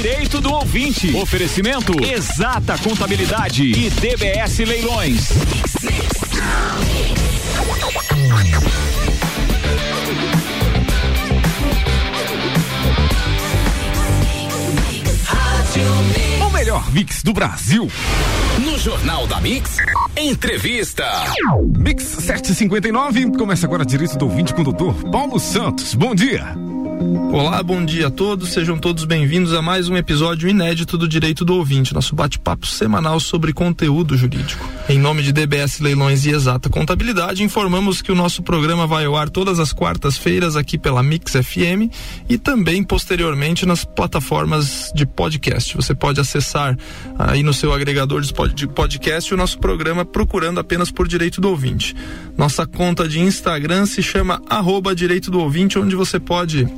Direito do Ouvinte. Oferecimento Exata Contabilidade e DBS Leilões. O melhor mix do Brasil. No Jornal da Mix, entrevista. Mix 759 começa agora direito do ouvinte com o doutor Paulo Santos. Bom dia. Olá, bom dia a todos. Sejam todos bem-vindos a mais um episódio inédito do Direito do Ouvinte, nosso bate-papo semanal sobre conteúdo jurídico. Em nome de DBS Leilões e Exata Contabilidade, informamos que o nosso programa vai ao ar todas as quartas-feiras aqui pela Mix FM e também posteriormente nas plataformas de podcast. Você pode acessar aí no seu agregador de podcast o nosso programa procurando apenas por Direito do Ouvinte. Nossa conta de Instagram se chama arroba Direito do Ouvinte, onde você pode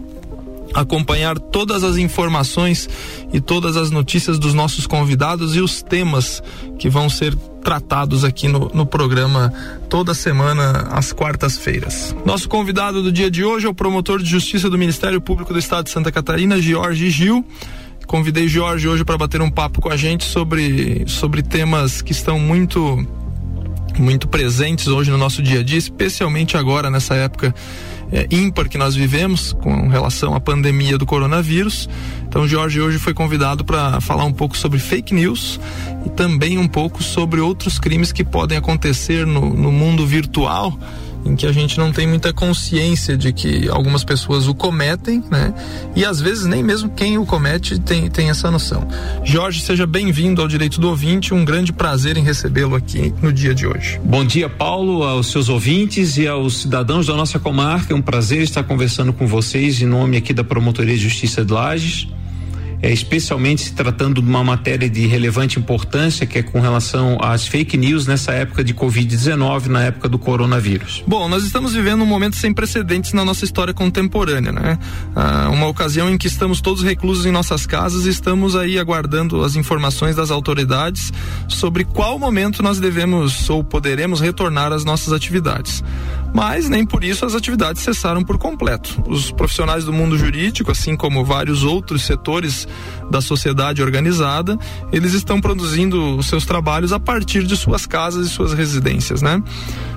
acompanhar todas as informações e todas as notícias dos nossos convidados e os temas que vão ser tratados aqui no, no programa toda semana às quartas-feiras. Nosso convidado do dia de hoje é o promotor de justiça do Ministério Público do Estado de Santa Catarina, Jorge Gil. Convidei Jorge hoje para bater um papo com a gente sobre, sobre temas que estão muito muito presentes hoje no nosso dia a dia, especialmente agora nessa época é, ímpar que nós vivemos com relação à pandemia do coronavírus. Então, Jorge hoje foi convidado para falar um pouco sobre fake news e também um pouco sobre outros crimes que podem acontecer no, no mundo virtual em que a gente não tem muita consciência de que algumas pessoas o cometem, né? E às vezes nem mesmo quem o comete tem, tem essa noção. Jorge, seja bem-vindo ao Direito do Ouvinte, um grande prazer em recebê-lo aqui no dia de hoje. Bom dia, Paulo, aos seus ouvintes e aos cidadãos da nossa comarca. É um prazer estar conversando com vocês em nome aqui da Promotoria de Justiça de Lages é, especialmente se tratando de uma matéria de relevante importância, que é com relação às fake news nessa época de Covid-19, na época do coronavírus. Bom, nós estamos vivendo um momento sem precedentes na nossa história contemporânea, né? Ah, uma ocasião em que estamos todos reclusos em nossas casas e estamos aí aguardando as informações das autoridades sobre qual momento nós devemos ou poderemos retornar às nossas atividades mas nem por isso as atividades cessaram por completo. Os profissionais do mundo jurídico, assim como vários outros setores da sociedade organizada, eles estão produzindo os seus trabalhos a partir de suas casas e suas residências, né?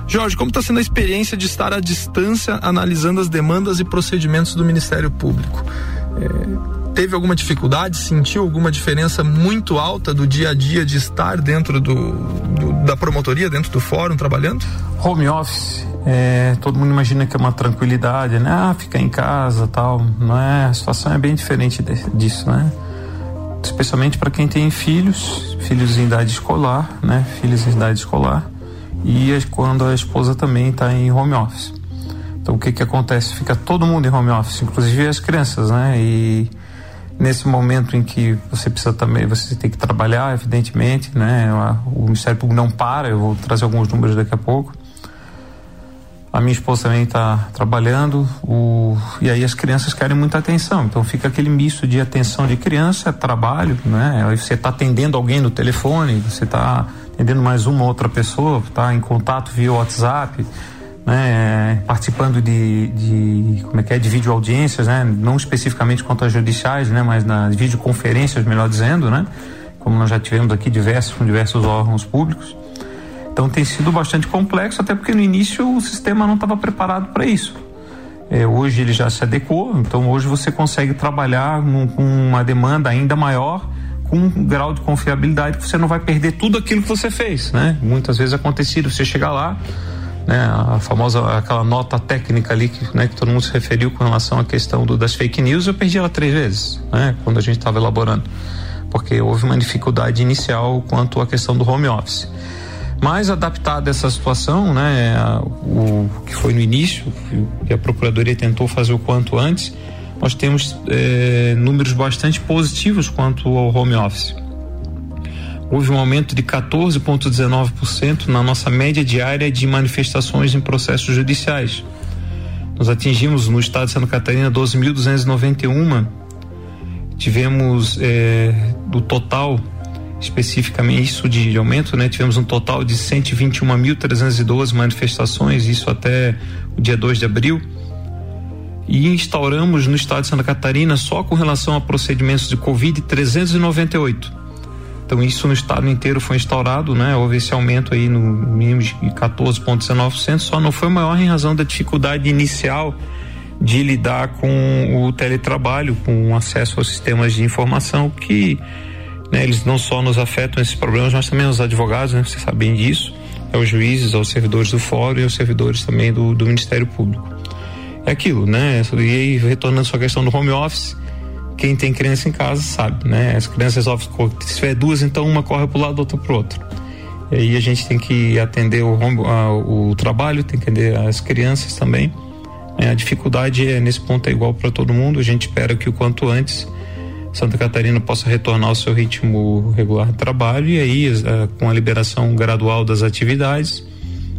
Jorge, como está sendo a experiência de estar à distância analisando as demandas e procedimentos do Ministério Público? É teve alguma dificuldade, sentiu alguma diferença muito alta do dia a dia de estar dentro do, do da promotoria, dentro do fórum, trabalhando? Home office, é, todo mundo imagina que é uma tranquilidade, né? Ah, ficar em casa tal. Não é? A situação é bem diferente de, disso, né? Especialmente para quem tem filhos, filhos em idade escolar, né? Filhos em idade escolar. E quando a esposa também está em home office. Então o que que acontece? Fica todo mundo em home office, inclusive as crianças, né? E nesse momento em que você precisa também, você tem que trabalhar, evidentemente, né? O Ministério Público não para, eu vou trazer alguns números daqui a pouco. A minha esposa também está trabalhando, o, e aí as crianças querem muita atenção, então fica aquele misto de atenção de criança, trabalho, né? Você está atendendo alguém no telefone, você está atendendo mais uma outra pessoa, está em contato via WhatsApp, né, participando de, de, como é que é, de videoaudiências, né, não especificamente quanto às judiciais, né, mas nas videoconferências, melhor dizendo, né, como nós já tivemos aqui diversos com diversos órgãos públicos. Então tem sido bastante complexo, até porque no início o sistema não estava preparado para isso. É, hoje ele já se adequou, então hoje você consegue trabalhar com uma demanda ainda maior, com um grau de confiabilidade que você não vai perder tudo aquilo que você fez, né? Muitas vezes acontecido você chegar lá, né, a famosa aquela nota técnica ali que, né, que todo mundo se referiu com relação à questão do, das fake news, eu perdi ela três vezes, né, quando a gente estava elaborando, porque houve uma dificuldade inicial quanto à questão do home office. Mas adaptada essa situação, né, a, o que foi no início, que a procuradoria tentou fazer o quanto antes, nós temos é, números bastante positivos quanto ao home office houve um aumento de 14,19% na nossa média diária de manifestações em processos judiciais. Nós atingimos no estado de Santa Catarina 12.291. Tivemos é, do total, especificamente isso de, de aumento, né? Tivemos um total de 121.312 manifestações, isso até o dia 2 de abril. e instauramos no estado de Santa Catarina, só com relação a procedimentos de Covid, 398. Então, isso no estado inteiro foi instaurado, né? Houve esse aumento aí no mínimo de 14,19%, só não foi maior em razão da dificuldade inicial de lidar com o teletrabalho, com acesso aos sistemas de informação, que né, eles não só nos afetam esses problemas, mas também os advogados, né? Vocês sabem disso, é os juízes, aos servidores do fórum e aos servidores também do, do Ministério Público é aquilo, né? E aí, retornando à sua questão do home office, quem tem criança em casa sabe, né? As crianças resolvem, se tiver duas, então uma corre para o lado, outra para o outro. E aí a gente tem que atender o, home, a, o trabalho, tem que atender as crianças também. É, a dificuldade é, nesse ponto é igual para todo mundo. A gente espera que o quanto antes Santa Catarina possa retornar ao seu ritmo regular de trabalho e aí, a, com a liberação gradual das atividades,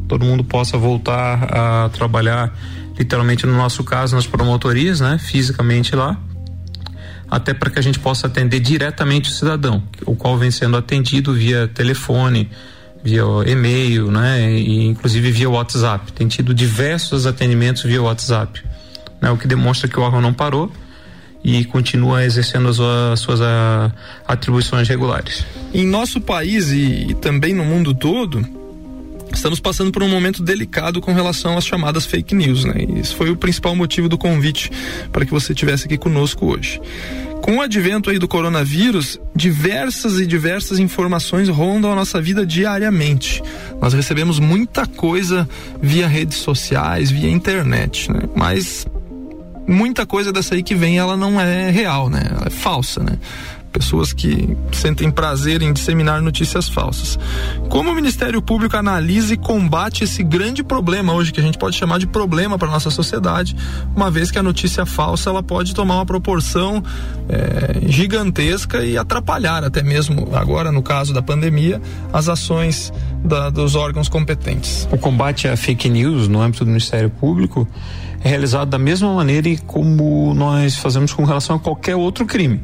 todo mundo possa voltar a trabalhar literalmente no nosso caso nas promotorias, né, fisicamente lá, até para que a gente possa atender diretamente o cidadão, o qual vem sendo atendido via telefone, via e-mail, né, e inclusive via WhatsApp. Tem tido diversos atendimentos via WhatsApp, né, o que demonstra que o órgão não parou e continua exercendo as, as suas a, atribuições regulares. Em nosso país e também no mundo todo, estamos passando por um momento delicado com relação às chamadas fake news, né? Isso foi o principal motivo do convite para que você estivesse aqui conosco hoje. Com o advento aí do coronavírus, diversas e diversas informações rondam a nossa vida diariamente. Nós recebemos muita coisa via redes sociais, via internet, né? Mas muita coisa dessa aí que vem, ela não é real, né? Ela é falsa, né? Pessoas que sentem prazer em disseminar notícias falsas. Como o Ministério Público analisa e combate esse grande problema hoje, que a gente pode chamar de problema para nossa sociedade, uma vez que a notícia falsa ela pode tomar uma proporção é, gigantesca e atrapalhar até mesmo, agora no caso da pandemia, as ações da, dos órgãos competentes. O combate à fake news no âmbito do Ministério Público é realizado da mesma maneira como nós fazemos com relação a qualquer outro crime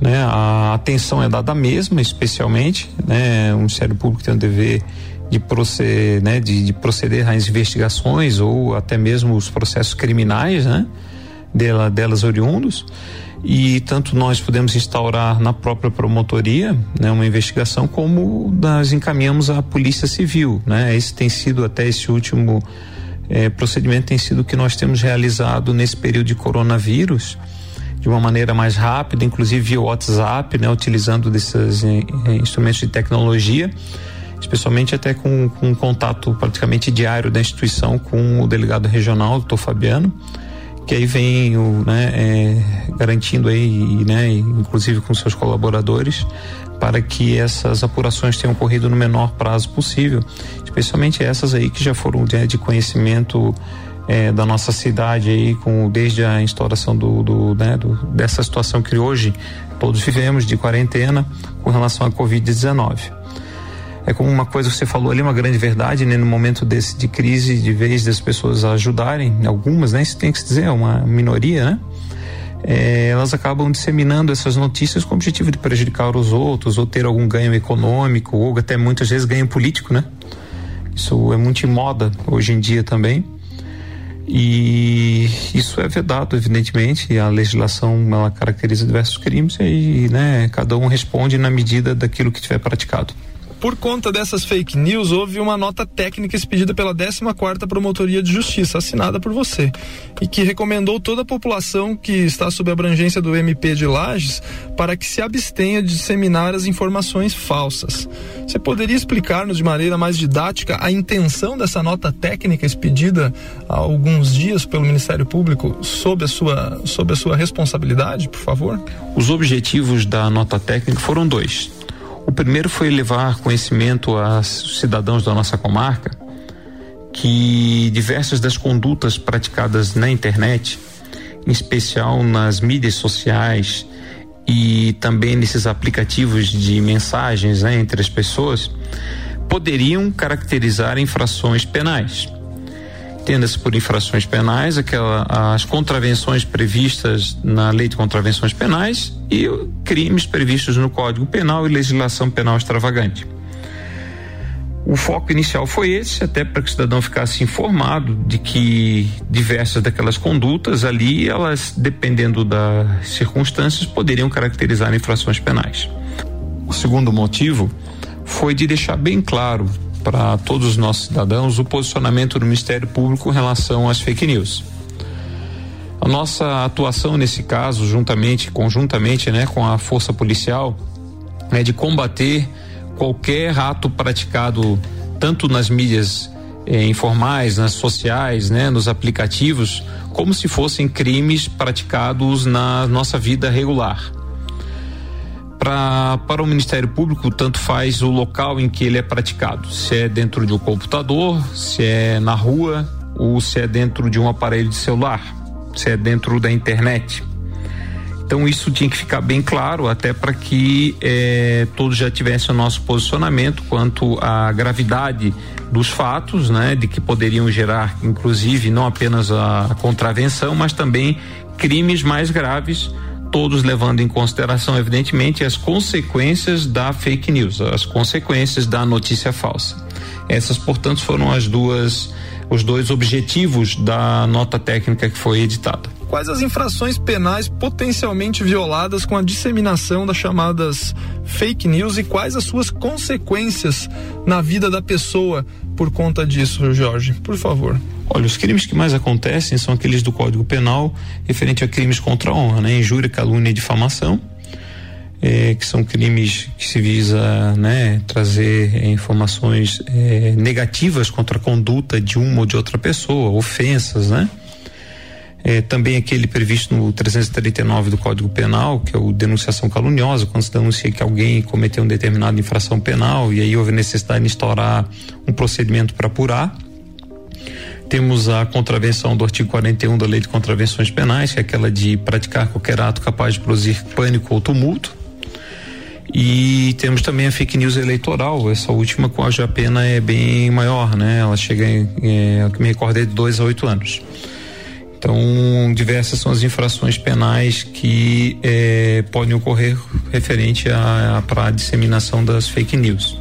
né? A atenção é dada mesma, especialmente, né? O Ministério Público tem o dever de proceder, né? De, de proceder às investigações ou até mesmo os processos criminais, né? Dela, delas oriundos e tanto nós podemos instaurar na própria promotoria né, uma investigação como nós encaminhamos à polícia civil né esse tem sido até esse último eh, procedimento tem sido o que nós temos realizado nesse período de coronavírus de uma maneira mais rápida, inclusive via WhatsApp, né, utilizando desses eh, eh, instrumentos de tecnologia, especialmente até com, com um contato praticamente diário da instituição com o delegado regional, o doutor Fabiano, que aí vem o, né, é, garantindo aí, né, inclusive com seus colaboradores, para que essas apurações tenham ocorrido no menor prazo possível, especialmente essas aí que já foram de, de conhecimento é, da nossa cidade aí, com, desde a instauração do, do, né, do, dessa situação que hoje todos vivemos de quarentena com relação à Covid-19. É como uma coisa que você falou ali, uma grande verdade, né? No momento desse de crise, de vez das pessoas ajudarem, algumas, né? Isso tem que se dizer, é uma minoria, né? É, elas acabam disseminando essas notícias com o objetivo de prejudicar os outros ou ter algum ganho econômico ou até muitas vezes ganho político, né? Isso é muito em moda hoje em dia também. E isso é vedado, evidentemente, a legislação ela caracteriza diversos crimes e né, cada um responde na medida daquilo que tiver praticado. Por conta dessas fake news, houve uma nota técnica expedida pela 14ª Promotoria de Justiça, assinada por você, e que recomendou toda a população que está sob a abrangência do MP de Lages para que se abstenha de disseminar as informações falsas. Você poderia explicar-nos de maneira mais didática a intenção dessa nota técnica expedida há alguns dias pelo Ministério Público sob a sua, sob a sua responsabilidade, por favor? Os objetivos da nota técnica foram dois o primeiro foi levar conhecimento aos cidadãos da nossa comarca que diversas das condutas praticadas na internet, em especial nas mídias sociais e também nesses aplicativos de mensagens né, entre as pessoas, poderiam caracterizar infrações penais entenda-se por infrações penais aquela, as contravenções previstas na Lei de Contravenções Penais e crimes previstos no Código Penal e legislação penal extravagante. O foco inicial foi esse, até para que o cidadão ficasse informado de que diversas daquelas condutas ali, elas, dependendo das circunstâncias, poderiam caracterizar infrações penais. O segundo motivo foi de deixar bem claro para todos os nossos cidadãos o posicionamento do Ministério Público em relação às fake news. A nossa atuação nesse caso, juntamente, conjuntamente, né, com a força policial, é de combater qualquer ato praticado tanto nas mídias eh, informais, nas sociais, né, nos aplicativos, como se fossem crimes praticados na nossa vida regular. Pra, para o Ministério Público, tanto faz o local em que ele é praticado, se é dentro de um computador, se é na rua ou se é dentro de um aparelho de celular, se é dentro da internet. Então isso tinha que ficar bem claro, até para que eh, todos já tivessem o nosso posicionamento quanto à gravidade dos fatos, né, de que poderiam gerar, inclusive, não apenas a contravenção, mas também crimes mais graves, todos levando em consideração, evidentemente, as consequências da fake news, as consequências da notícia falsa. Essas, portanto, foram as duas, os dois objetivos da nota técnica que foi editada quais as infrações penais potencialmente violadas com a disseminação das chamadas fake news e quais as suas consequências na vida da pessoa por conta disso, Jorge? Por favor. Olha, os crimes que mais acontecem são aqueles do Código Penal referente a crimes contra a honra, né? Injúria, calúnia e difamação. É, que são crimes que se visa né, trazer é, informações é, negativas contra a conduta de uma ou de outra pessoa, ofensas, né? Também aquele previsto no 339 do Código Penal, que é o denunciação caluniosa, quando se denuncia que alguém cometeu uma determinada infração penal e aí houve necessidade de instaurar um procedimento para apurar. Temos a contravenção do artigo 41 da Lei de Contravenções Penais, que é aquela de praticar qualquer ato capaz de produzir pânico ou tumulto. E temos também a fake news eleitoral, essa última cuja pena é bem maior, né? Ela chega em, que me recordei, de dois a oito anos. Então, diversas são as infrações penais que eh, podem ocorrer referente para a disseminação das fake news.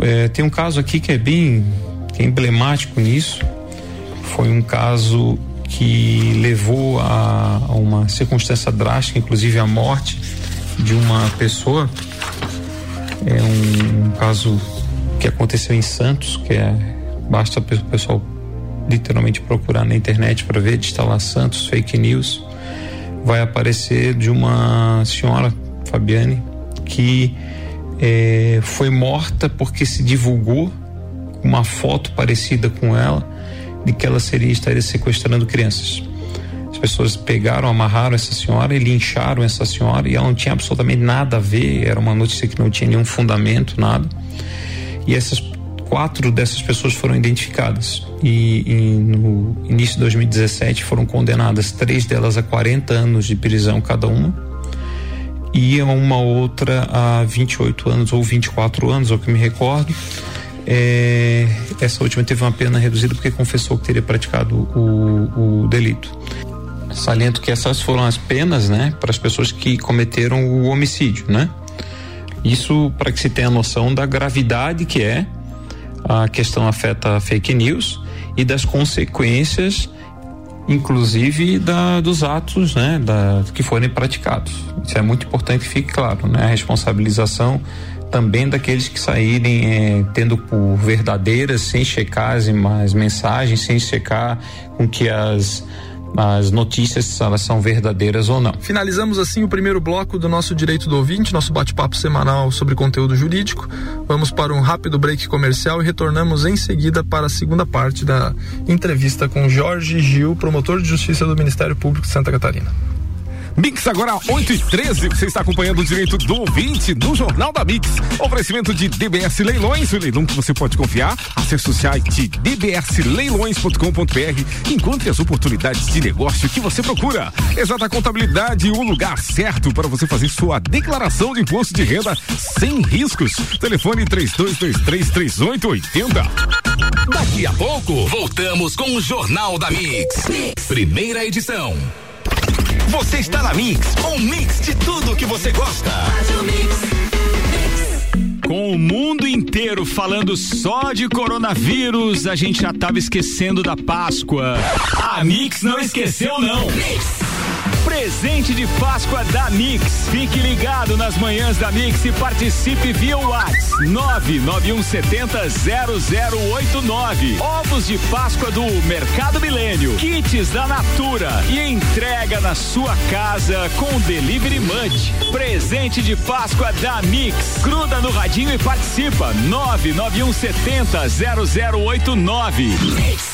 Eh, tem um caso aqui que é bem que é emblemático nisso. Foi um caso que levou a, a uma circunstância drástica, inclusive a morte de uma pessoa. É um, um caso que aconteceu em Santos, que é basta o pessoal literalmente procurar na internet para ver de instalar Santos fake news, vai aparecer de uma senhora, Fabiane, que é, foi morta porque se divulgou uma foto parecida com ela de que ela seria estaria sequestrando crianças. As pessoas pegaram, amarraram essa senhora e lincharam essa senhora e ela não tinha absolutamente nada a ver, era uma notícia que não tinha nenhum fundamento, nada. E essas quatro dessas pessoas foram identificadas e, e, no início de 2017 foram condenadas três delas a 40 anos de prisão cada uma e uma outra a 28 anos ou 24 anos, ao que me recordo. É, essa última teve uma pena reduzida porque confessou que teria praticado o, o delito. Saliento que essas foram as penas, né, para as pessoas que cometeram o homicídio, né? Isso para que se tenha noção da gravidade que é a questão afeta fake news e das consequências, inclusive da, dos atos, né, da, que forem praticados. Isso é muito importante que fique claro, né, a responsabilização também daqueles que saírem é, tendo por verdadeiras, sem checar as, as mensagens, sem checar com que as as notícias elas são verdadeiras ou não. Finalizamos assim o primeiro bloco do nosso Direito do Ouvinte, nosso bate-papo semanal sobre conteúdo jurídico. Vamos para um rápido break comercial e retornamos em seguida para a segunda parte da entrevista com Jorge Gil, promotor de justiça do Ministério Público de Santa Catarina. Mix agora 8 e 13 Você está acompanhando o direito do ouvinte no Jornal da Mix. Oferecimento de DBS Leilões, o leilão que você pode confiar. Acesse o site dbsleilões.com.br. Encontre as oportunidades de negócio que você procura. Exata contabilidade, o lugar certo para você fazer sua declaração de imposto de renda sem riscos. Telefone 32233880. Daqui a pouco, voltamos com o Jornal da mix. Primeira edição. Você está na Mix, um mix de tudo que você gosta. Com o mundo inteiro falando só de coronavírus, a gente já tava esquecendo da Páscoa. A Mix não esqueceu, não. Mix. Presente de Páscoa da Mix. Fique ligado nas manhãs da Mix e participe via WhatsApp 991700089. Ovos de Páscoa do Mercado Milênio. Kits da Natura e entrega na sua casa com Delivery Munch. Presente de Páscoa da Mix. Gruda no radinho e participa. 991700089. Mix.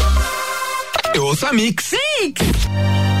Eu ouço a Mix. Mix.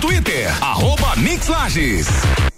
Twitter, arroba Mix Lages.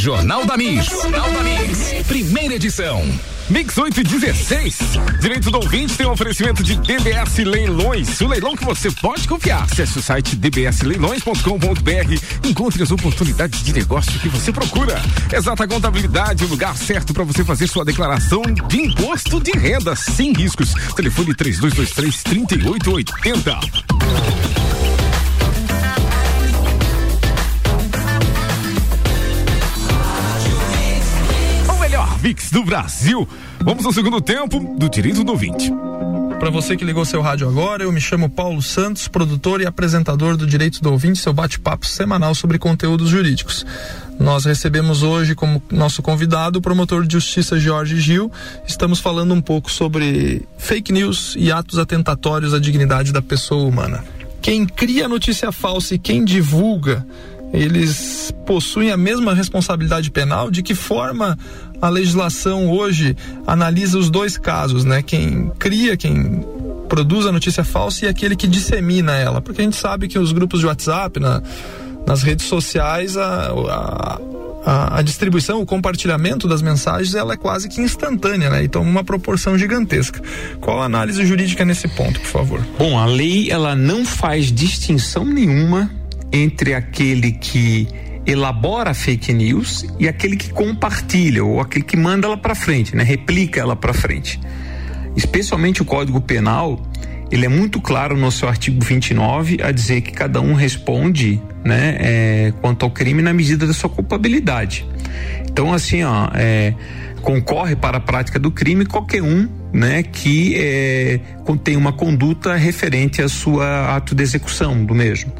Jornal da Mix. Jornal da Mix. Primeira edição. Mix 8 e 16. Direito do ouvinte tem um oferecimento de DBS Leilões. O leilão que você pode confiar. Acesse o site dbsleilões.com.br. Encontre as oportunidades de negócio que você procura. Exata contabilidade, o lugar certo para você fazer sua declaração de imposto de renda sem riscos. Telefone 3223 3880. Mix do Brasil. Vamos ao segundo tempo do Direito do Ouvinte. Para você que ligou seu rádio agora, eu me chamo Paulo Santos, produtor e apresentador do Direito do Ouvinte, seu bate-papo semanal sobre conteúdos jurídicos. Nós recebemos hoje como nosso convidado o promotor de justiça Jorge Gil. Estamos falando um pouco sobre fake news e atos atentatórios à dignidade da pessoa humana. Quem cria notícia falsa e quem divulga eles possuem a mesma responsabilidade penal? De que forma a legislação hoje analisa os dois casos, né? Quem cria, quem produz a notícia falsa e aquele que dissemina ela. Porque a gente sabe que os grupos de WhatsApp, na, nas redes sociais, a, a a, distribuição, o compartilhamento das mensagens, ela é quase que instantânea, né? Então, uma proporção gigantesca. Qual a análise jurídica nesse ponto, por favor? Bom, a lei, ela não faz distinção nenhuma entre aquele que elabora fake news e aquele que compartilha ou aquele que manda ela para frente, né? Replica ela para frente. Especialmente o Código Penal, ele é muito claro no seu artigo 29 a dizer que cada um responde, né, é, quanto ao crime na medida da sua culpabilidade. Então, assim, ó, é, concorre para a prática do crime qualquer um, né, que é, contém uma conduta referente à sua ato de execução do mesmo.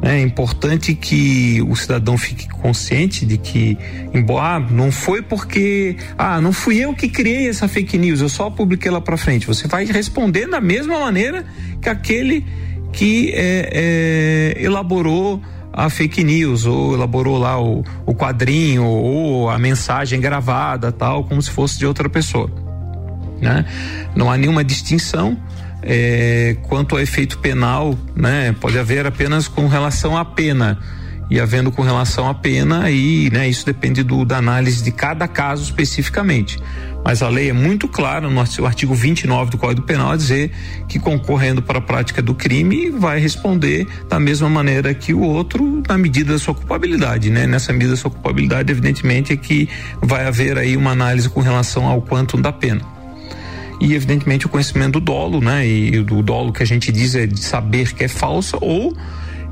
É importante que o cidadão fique consciente de que, embora ah, não foi porque, ah, não fui eu que criei essa fake news, eu só publiquei lá para frente. Você vai responder da mesma maneira que aquele que é, é, elaborou a fake news ou elaborou lá o, o quadrinho ou a mensagem gravada, tal, como se fosse de outra pessoa. Né? Não há nenhuma distinção é, quanto ao efeito penal, né, pode haver apenas com relação à pena. E havendo com relação à pena, aí, né, isso depende do, da análise de cada caso especificamente. Mas a lei é muito clara no artigo 29 do Código Penal a dizer que concorrendo para a prática do crime vai responder da mesma maneira que o outro na medida da sua culpabilidade, né? Nessa medida da sua culpabilidade, evidentemente, é que vai haver aí uma análise com relação ao quanto da pena. E evidentemente o conhecimento do dolo, né? E do dolo que a gente diz é de saber que é falso ou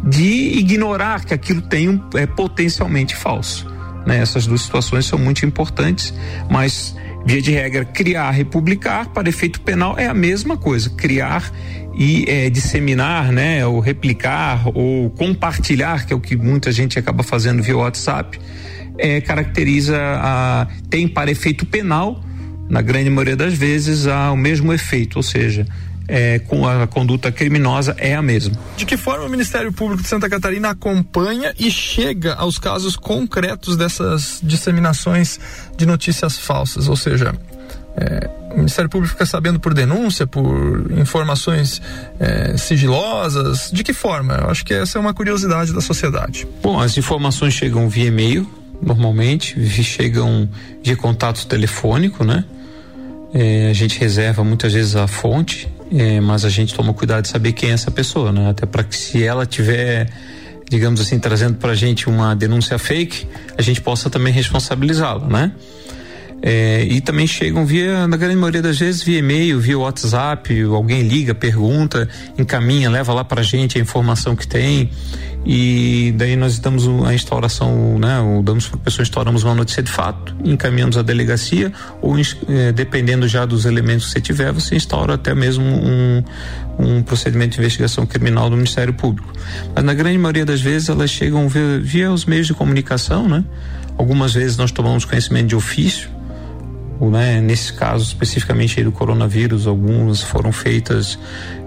de ignorar que aquilo tem um, é potencialmente falso. Né? Essas duas situações são muito importantes, mas via de regra, criar, republicar para efeito penal é a mesma coisa. Criar e é, disseminar, né, ou replicar ou compartilhar, que é o que muita gente acaba fazendo via WhatsApp, é, caracteriza a tem para efeito penal, na grande maioria das vezes, a, o mesmo efeito, ou seja, é, com a conduta criminosa é a mesma. De que forma o Ministério Público de Santa Catarina acompanha e chega aos casos concretos dessas disseminações de notícias falsas? Ou seja, é, o Ministério Público fica sabendo por denúncia, por informações é, sigilosas? De que forma? Eu acho que essa é uma curiosidade da sociedade. Bom, as informações chegam via e-mail, normalmente, chegam via contato telefônico, né? É, a gente reserva muitas vezes a fonte é, mas a gente toma cuidado de saber quem é essa pessoa, né? Até para que se ela tiver, digamos assim, trazendo para a gente uma denúncia fake, a gente possa também responsabilizá-la, né? É, e também chegam via, na grande maioria das vezes, via e-mail, via WhatsApp, alguém liga, pergunta, encaminha, leva lá pra gente a informação que tem e daí nós damos a instauração, né, damos para a pessoa, instauramos uma notícia de fato, encaminhamos a delegacia ou eh, dependendo já dos elementos que você tiver, você instaura até mesmo um, um procedimento de investigação criminal do Ministério Público. Mas na grande maioria das vezes elas chegam via, via os meios de comunicação, né? Algumas vezes nós tomamos conhecimento de ofício, né, nesse caso especificamente do coronavírus, algumas foram feitas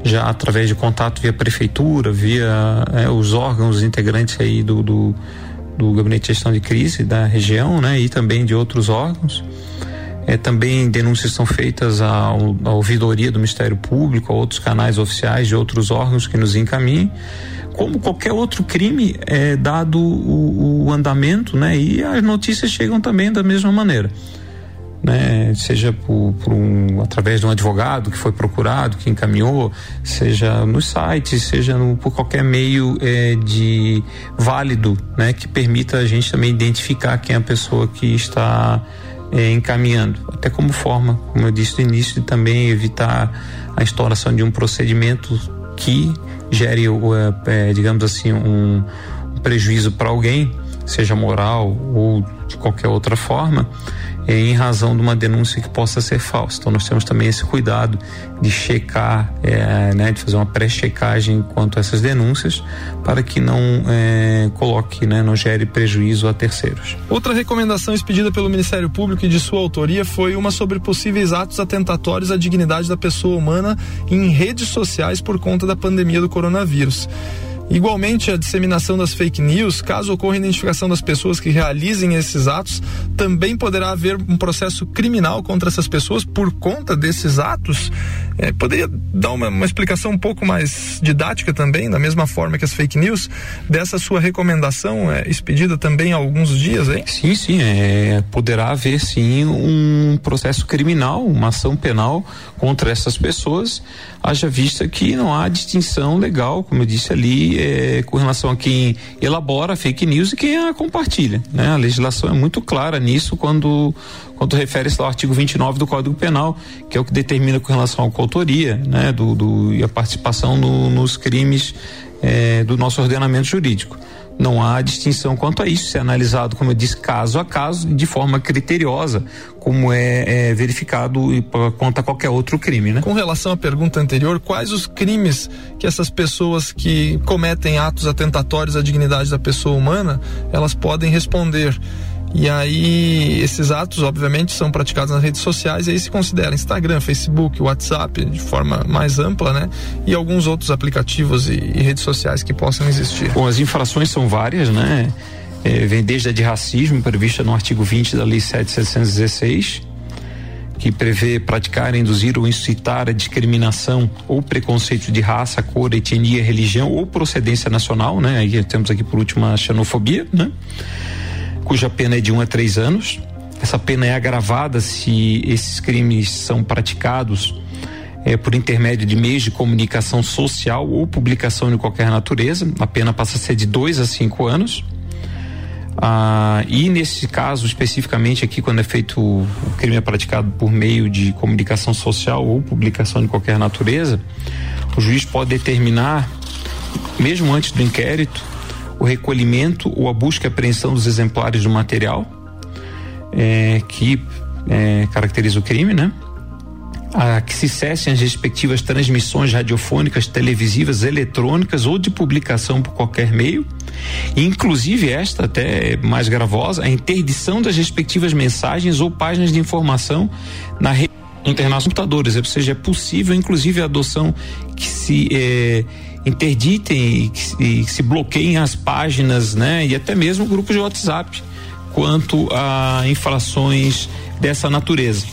já através de contato via prefeitura, via é, os órgãos integrantes aí do, do, do, gabinete de gestão de crise da região, né, e também de outros órgãos. É, também denúncias são feitas à, à ouvidoria do Ministério Público, a outros canais oficiais de outros órgãos que nos encaminhem como qualquer outro crime, é dado o, o andamento, né? E as notícias chegam também da mesma maneira né, seja por, por, um, através de um advogado que foi procurado, que encaminhou, seja nos sites, seja no, por qualquer meio é, de válido, né, que permita a gente também identificar quem é a pessoa que está é, encaminhando, até como forma, como eu disse no início, de também evitar a instauração de um procedimento que gere, é, digamos assim, um, um prejuízo para alguém, seja moral ou de qualquer outra forma em razão de uma denúncia que possa ser falsa. Então nós temos também esse cuidado de checar, é, né, de fazer uma pré-checagem quanto a essas denúncias para que não é, coloque, né, não gere prejuízo a terceiros. Outra recomendação expedida pelo Ministério Público e de sua autoria foi uma sobre possíveis atos atentatórios à dignidade da pessoa humana em redes sociais por conta da pandemia do coronavírus. Igualmente, a disseminação das fake news, caso ocorra identificação das pessoas que realizem esses atos, também poderá haver um processo criminal contra essas pessoas por conta desses atos. É, poderia dar uma, uma, explicação um pouco mais didática também, da mesma forma que as fake news, dessa sua recomendação é, expedida também há alguns dias, hein? Sim, sim, é, poderá haver sim um processo criminal, uma ação penal contra essas pessoas, haja vista que não há distinção legal, como eu disse ali, é, com relação a quem elabora fake news e quem a compartilha. Né? A legislação é muito clara nisso quando, quando refere-se ao artigo 29 do Código Penal, que é o que determina com relação à coautoria né? do, do, e a participação no, nos crimes é, do nosso ordenamento jurídico. Não há distinção quanto a isso, se é analisado, como eu disse, caso a caso, de forma criteriosa, como é, é verificado quanto a qualquer outro crime, né? Com relação à pergunta anterior, quais os crimes que essas pessoas que cometem atos atentatórios à dignidade da pessoa humana, elas podem responder? E aí, esses atos, obviamente, são praticados nas redes sociais, e aí se considera Instagram, Facebook, WhatsApp, de forma mais ampla, né? E alguns outros aplicativos e, e redes sociais que possam existir. Bom, as infrações são várias, né? É, vem desde a de racismo, prevista no artigo 20 da Lei 7716, que prevê praticar, induzir ou incitar a discriminação ou preconceito de raça, cor, etnia, religião ou procedência nacional, né? Aí temos aqui por último a xenofobia, né? Cuja pena é de um a três anos. Essa pena é agravada se esses crimes são praticados é, por intermédio de meios de comunicação social ou publicação de qualquer natureza. A pena passa a ser de dois a cinco anos. Ah, e nesse caso, especificamente aqui, quando é feito o crime é praticado por meio de comunicação social ou publicação de qualquer natureza, o juiz pode determinar, mesmo antes do inquérito, o recolhimento ou a busca e apreensão dos exemplares do material é, que é, caracteriza o crime, né? A que se cessem as respectivas transmissões radiofônicas, televisivas, eletrônicas ou de publicação por qualquer meio Inclusive, esta até mais gravosa, a interdição das respectivas mensagens ou páginas de informação na rede internacional computadores, ou seja, é possível inclusive a adoção que se eh, interditem e que, e que se bloqueiem as páginas, né, e até mesmo grupos de WhatsApp quanto a infrações dessa natureza.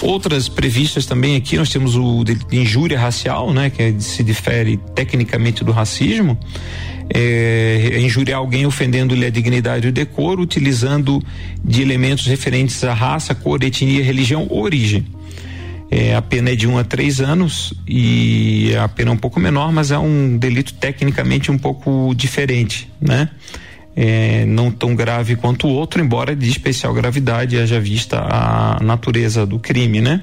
Outras previstas também aqui, nós temos o de injúria racial, né, que é, se difere tecnicamente do racismo, é, injuriar alguém ofendendo-lhe a dignidade e o decoro, utilizando de elementos referentes à raça, cor, etnia, religião ou origem. É, a pena é de um a três anos e a pena é um pouco menor, mas é um delito tecnicamente um pouco diferente, né? É, não tão grave quanto o outro, embora de especial gravidade, haja vista a natureza do crime, né?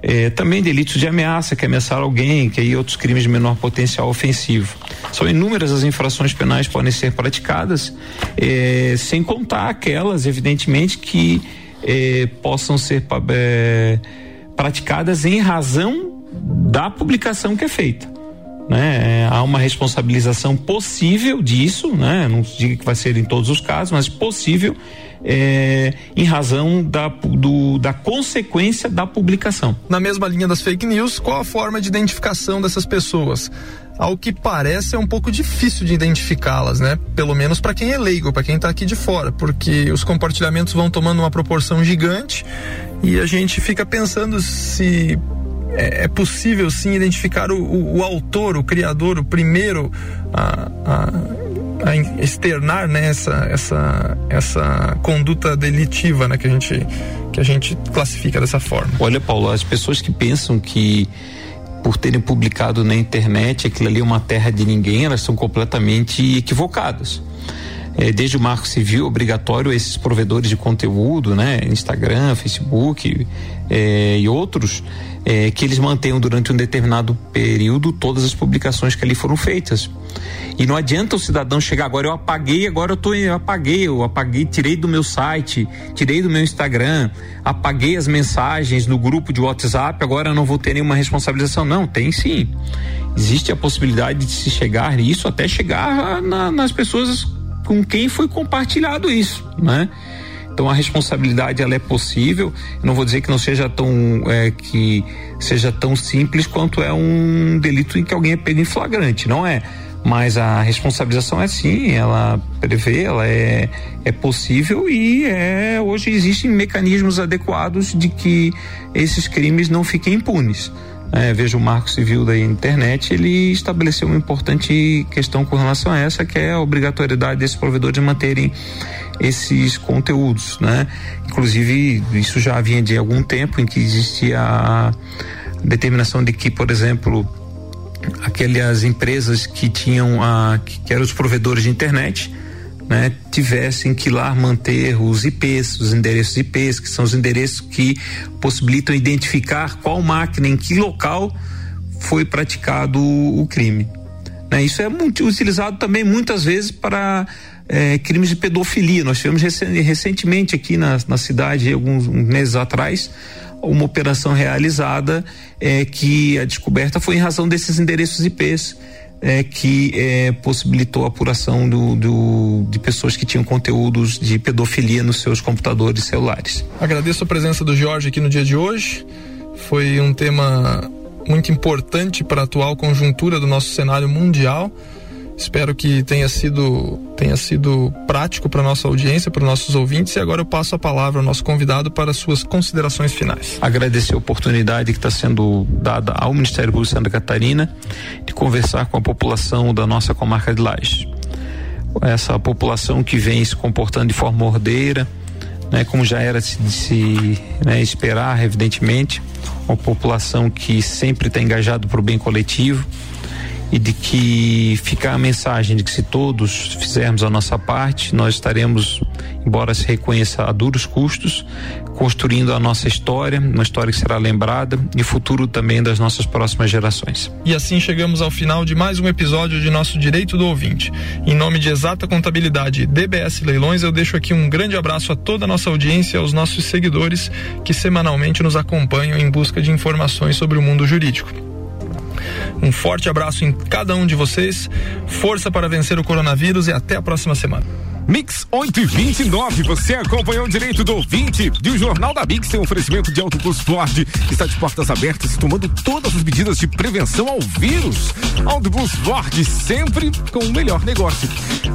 É, também delitos de ameaça, que ameaçar alguém, que aí outros crimes de menor potencial ofensivo. São inúmeras as infrações penais que podem ser praticadas, é, sem contar aquelas, evidentemente, que é, possam ser é, praticadas em razão da publicação que é feita. Né? É, há uma responsabilização possível disso, né? não diga que vai ser em todos os casos, mas possível é, em razão da, do, da consequência da publicação. Na mesma linha das fake news, qual a forma de identificação dessas pessoas? Ao que parece é um pouco difícil de identificá-las, né? Pelo menos para quem é leigo, para quem está aqui de fora, porque os compartilhamentos vão tomando uma proporção gigante e a gente fica pensando se é, é possível sim identificar o, o, o, autor, o criador, o primeiro a, a a externar né, essa, essa, essa conduta delitiva né, que, a gente, que a gente classifica dessa forma. Olha, Paulo, as pessoas que pensam que por terem publicado na internet aquilo ali é uma terra de ninguém, elas são completamente equivocadas. É, desde o marco civil obrigatório esses provedores de conteúdo, né, Instagram, Facebook é, e outros, é, que eles mantenham durante um determinado período todas as publicações que ali foram feitas. E não adianta o cidadão chegar agora, eu apaguei, agora eu tô, eu apaguei, eu apaguei, tirei do meu site, tirei do meu Instagram, apaguei as mensagens no grupo de WhatsApp, agora não vou ter nenhuma responsabilização. Não, tem sim. Existe a possibilidade de se chegar nisso até chegar na, nas pessoas com quem foi compartilhado isso, né? Então a responsabilidade ela é possível. Eu não vou dizer que não seja tão é, que seja tão simples quanto é um delito em que alguém é pego em flagrante, não é? Mas a responsabilização é sim, ela prevê, ela é, é possível e é, hoje existem mecanismos adequados de que esses crimes não fiquem impunes. É, veja o Marco Civil da internet, ele estabeleceu uma importante questão com relação a essa, que é a obrigatoriedade desses provedores manterem esses conteúdos, né? Inclusive, isso já havia de algum tempo em que existia a determinação de que, por exemplo, aquelas empresas que tinham a que, que eram os provedores de internet, né, tivessem que lá manter os IPs, os endereços IPs, que são os endereços que possibilitam identificar qual máquina, em que local foi praticado o, o crime. Né, isso é muito utilizado também muitas vezes para é, crimes de pedofilia. Nós tivemos recentemente aqui na, na cidade, alguns meses atrás, uma operação realizada é, que a descoberta foi em razão desses endereços IPs é, que é, possibilitou a apuração do, do, de pessoas que tinham conteúdos de pedofilia nos seus computadores celulares. Agradeço a presença do Jorge aqui no dia de hoje. Foi um tema muito importante para a atual conjuntura do nosso cenário mundial. Espero que tenha sido, tenha sido prático para nossa audiência, para nossos ouvintes. E agora eu passo a palavra ao nosso convidado para suas considerações finais. Agradecer a oportunidade que está sendo dada ao Ministério Público de Santa Catarina de conversar com a população da nossa comarca de Lages. Essa população que vem se comportando de forma ordeira, né, como já era de se né, esperar, evidentemente, uma população que sempre está engajada para o bem coletivo e de que fica a mensagem de que se todos fizermos a nossa parte, nós estaremos, embora se reconheça a duros custos, construindo a nossa história, uma história que será lembrada e futuro também das nossas próximas gerações. E assim chegamos ao final de mais um episódio de nosso Direito do Ouvinte. Em nome de Exata Contabilidade DBS Leilões, eu deixo aqui um grande abraço a toda a nossa audiência aos nossos seguidores que semanalmente nos acompanham em busca de informações sobre o mundo jurídico. Um forte abraço em cada um de vocês, força para vencer o coronavírus e até a próxima semana. Mix 8 e 29, você acompanhou o direito do ouvinte e o Jornal da Mix tem um oferecimento de Autobus Ford que está de portas abertas tomando todas as medidas de prevenção ao vírus. Autobus Ford, sempre com o melhor negócio.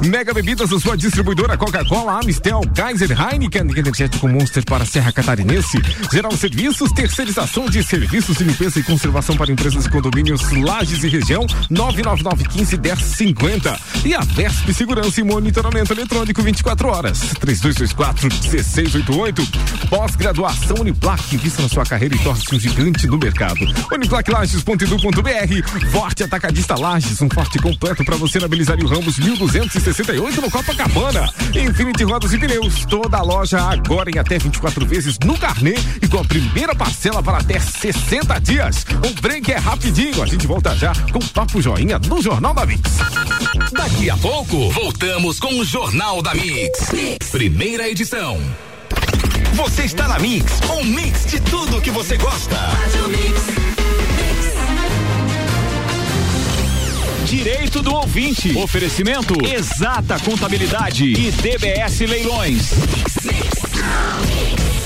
Mega Bebidas, a sua distribuidora Coca-Cola, Amistel, Kaiser, Heineken, Energético Monster para a Serra Catarinense, Geral Serviços, terceirização de serviços de limpeza e conservação para empresas e condomínios, lajes e região, 999 15 10 50. E a Vesp Segurança e Monitoramento Eletrônico eletrônico 24 horas. 3224 1688. Pós-graduação Uniplac, vista na sua carreira e torne-se um gigante no mercado. Uniplaclages.edu.br. Forte Atacadista Lages, um forte completo para você na Belisário Ramos 1268 no Copacabana. Infinity Rodas e Pneus, toda a loja agora em até 24 vezes no carnê e com a primeira parcela para até 60 dias. O break é rapidinho, a gente volta já com Papo Joinha no Jornal da Mix. Daqui a pouco, voltamos com o Jornal da mix. mix. Primeira edição. Você está na Mix, um mix de tudo que você gosta. Direito do ouvinte. Oferecimento Exata Contabilidade e DBS Leilões. Mix, mix.